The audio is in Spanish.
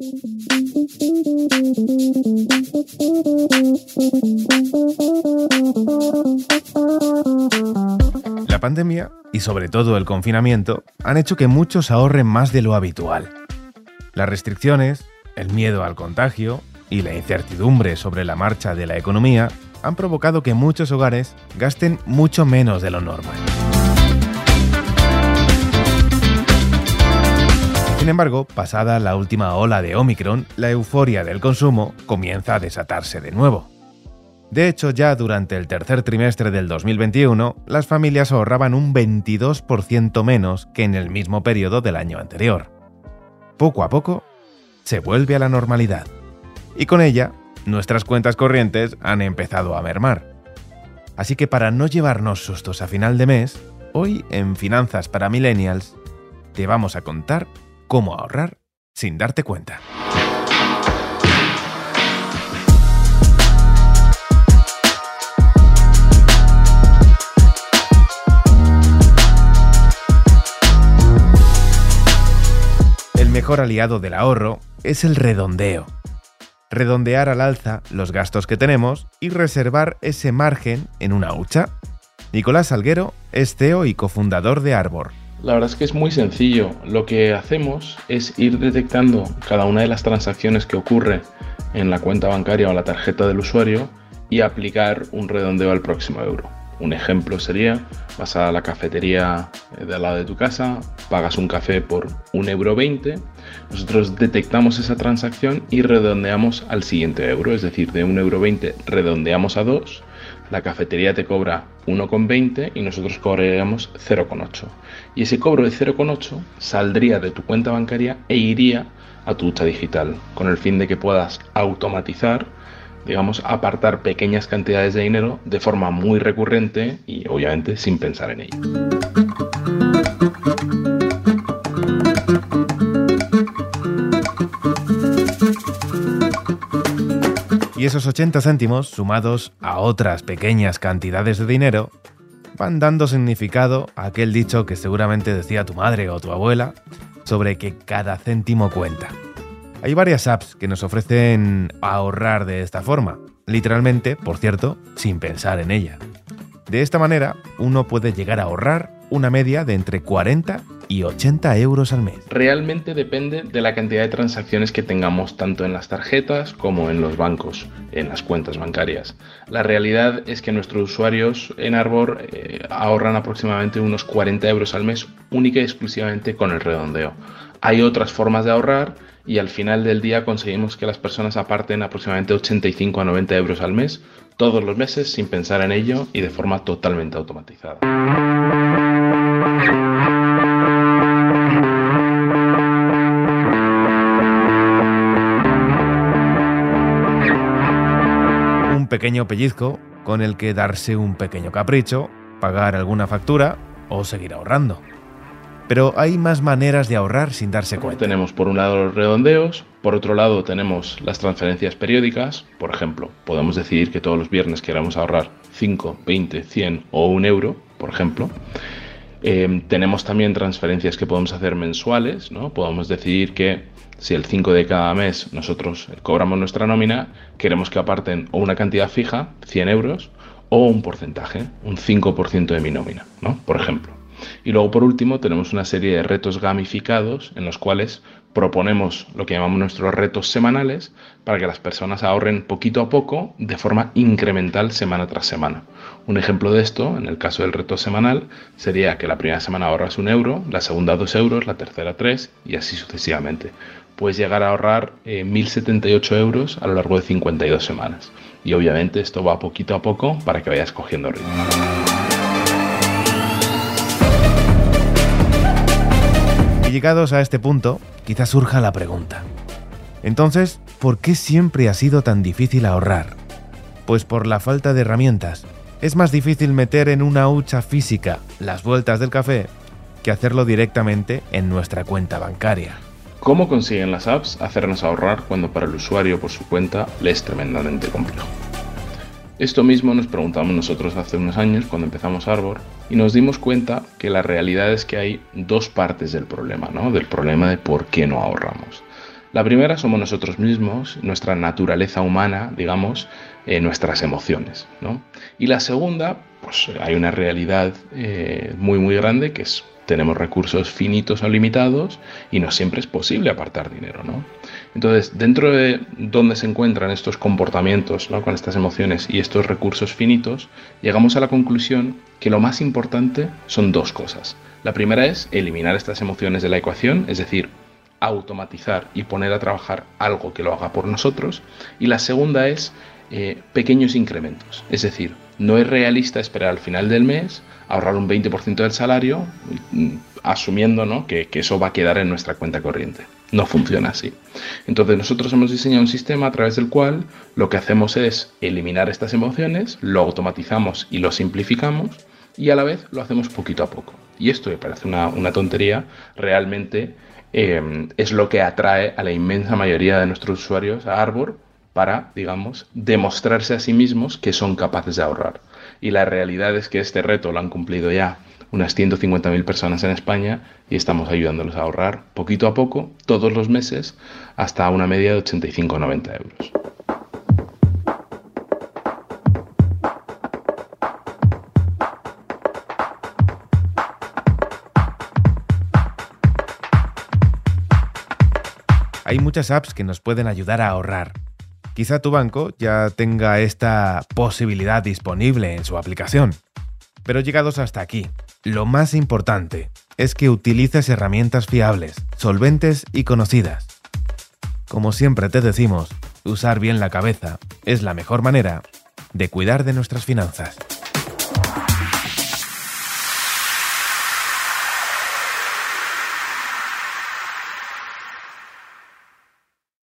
La pandemia y sobre todo el confinamiento han hecho que muchos ahorren más de lo habitual. Las restricciones, el miedo al contagio y la incertidumbre sobre la marcha de la economía han provocado que muchos hogares gasten mucho menos de lo normal. Sin embargo, pasada la última ola de Omicron, la euforia del consumo comienza a desatarse de nuevo. De hecho, ya durante el tercer trimestre del 2021, las familias ahorraban un 22% menos que en el mismo periodo del año anterior. Poco a poco, se vuelve a la normalidad. Y con ella, nuestras cuentas corrientes han empezado a mermar. Así que para no llevarnos sustos a final de mes, hoy en Finanzas para Millennials, te vamos a contar cómo ahorrar sin darte cuenta. El mejor aliado del ahorro es el redondeo. Redondear al alza los gastos que tenemos y reservar ese margen en una hucha. Nicolás Salguero es CEO y cofundador de Arbor. La verdad es que es muy sencillo. Lo que hacemos es ir detectando cada una de las transacciones que ocurre en la cuenta bancaria o la tarjeta del usuario y aplicar un redondeo al próximo euro. Un ejemplo sería, vas a la cafetería de al lado de tu casa, pagas un café por 1,20 euro, nosotros detectamos esa transacción y redondeamos al siguiente euro, es decir, de 1,20 euro redondeamos a 2, la cafetería te cobra 1,20 y nosotros cobraríamos 0,8. Y ese cobro de 0,8 saldría de tu cuenta bancaria e iría a tu hucha digital, con el fin de que puedas automatizar digamos, apartar pequeñas cantidades de dinero de forma muy recurrente y obviamente sin pensar en ello. Esos 80 céntimos, sumados a otras pequeñas cantidades de dinero, van dando significado a aquel dicho que seguramente decía tu madre o tu abuela sobre que cada céntimo cuenta. Hay varias apps que nos ofrecen ahorrar de esta forma, literalmente, por cierto, sin pensar en ella. De esta manera, uno puede llegar a ahorrar una media de entre 40 y 80 euros al mes. Realmente depende de la cantidad de transacciones que tengamos tanto en las tarjetas como en los bancos, en las cuentas bancarias. La realidad es que nuestros usuarios en Arbor eh, ahorran aproximadamente unos 40 euros al mes única y exclusivamente con el redondeo. Hay otras formas de ahorrar y al final del día conseguimos que las personas aparten aproximadamente 85 a 90 euros al mes todos los meses sin pensar en ello y de forma totalmente automatizada. Un pequeño pellizco con el que darse un pequeño capricho, pagar alguna factura o seguir ahorrando. Pero hay más maneras de ahorrar sin darse cuenta. Tenemos por un lado los redondeos, por otro lado tenemos las transferencias periódicas. Por ejemplo, podemos decidir que todos los viernes queramos ahorrar 5, 20, 100 o 1 euro, por ejemplo. Em, tenemos también transferencias que podemos hacer mensuales, ¿no? Podemos decidir que si el 5 de cada mes nosotros cobramos nuestra nómina, queremos que aparten o una cantidad fija, 100 euros, o un porcentaje, un 5% de mi nómina, ¿no? Por ejemplo. Y luego, por último, tenemos una serie de retos gamificados en los cuales proponemos lo que llamamos nuestros retos semanales para que las personas ahorren poquito a poco de forma incremental semana tras semana. Un ejemplo de esto, en el caso del reto semanal, sería que la primera semana ahorras un euro, la segunda dos euros, la tercera tres y así sucesivamente. Puedes llegar a ahorrar 1.078 eh, euros a lo largo de 52 semanas. Y obviamente esto va poquito a poco para que vayas cogiendo ritmo. Y llegados a este punto, quizás surja la pregunta. Entonces, ¿por qué siempre ha sido tan difícil ahorrar? Pues por la falta de herramientas. Es más difícil meter en una hucha física las vueltas del café que hacerlo directamente en nuestra cuenta bancaria. ¿Cómo consiguen las apps hacernos ahorrar cuando para el usuario por su cuenta le es tremendamente complejo? Esto mismo nos preguntamos nosotros hace unos años cuando empezamos Arbor y nos dimos cuenta que la realidad es que hay dos partes del problema, ¿no? Del problema de por qué no ahorramos. La primera somos nosotros mismos, nuestra naturaleza humana, digamos, eh, nuestras emociones. ¿no? Y la segunda, pues hay una realidad eh, muy, muy grande que es tenemos recursos finitos o limitados y no siempre es posible apartar dinero, ¿no? Entonces, dentro de donde se encuentran estos comportamientos, ¿no? con estas emociones y estos recursos finitos, llegamos a la conclusión que lo más importante son dos cosas. La primera es eliminar estas emociones de la ecuación, es decir, automatizar y poner a trabajar algo que lo haga por nosotros. Y la segunda es eh, pequeños incrementos, es decir, no es realista esperar al final del mes ahorrar un 20% del salario mm, asumiendo ¿no? que, que, eso va a quedar en nuestra cuenta corriente. No funciona así. Entonces nosotros hemos diseñado un sistema a través del cual lo que hacemos es eliminar estas emociones, lo automatizamos y lo simplificamos y a la vez lo hacemos poquito a poco. Y esto me parece una, tontería, realmente eh, es lo que atrae a la inmensa mayoría de nuestros usuarios a Arbor para, digamos, demostrarse a sí mismos que son capaces de ahorrar. Y la realidad es que este reto lo han cumplido ya unas 150.000 personas en España y estamos ayudándolos a ahorrar poquito a poco, todos los meses, hasta una media de 85-90 euros. Hay muchas apps que nos pueden ayudar a ahorrar. Quizá tu banco ya tenga esta posibilidad disponible en su aplicación. Pero llegados hasta aquí, lo más importante es que utilices herramientas fiables, solventes y conocidas. Como siempre te decimos, usar bien la cabeza es la mejor manera de cuidar de nuestras finanzas.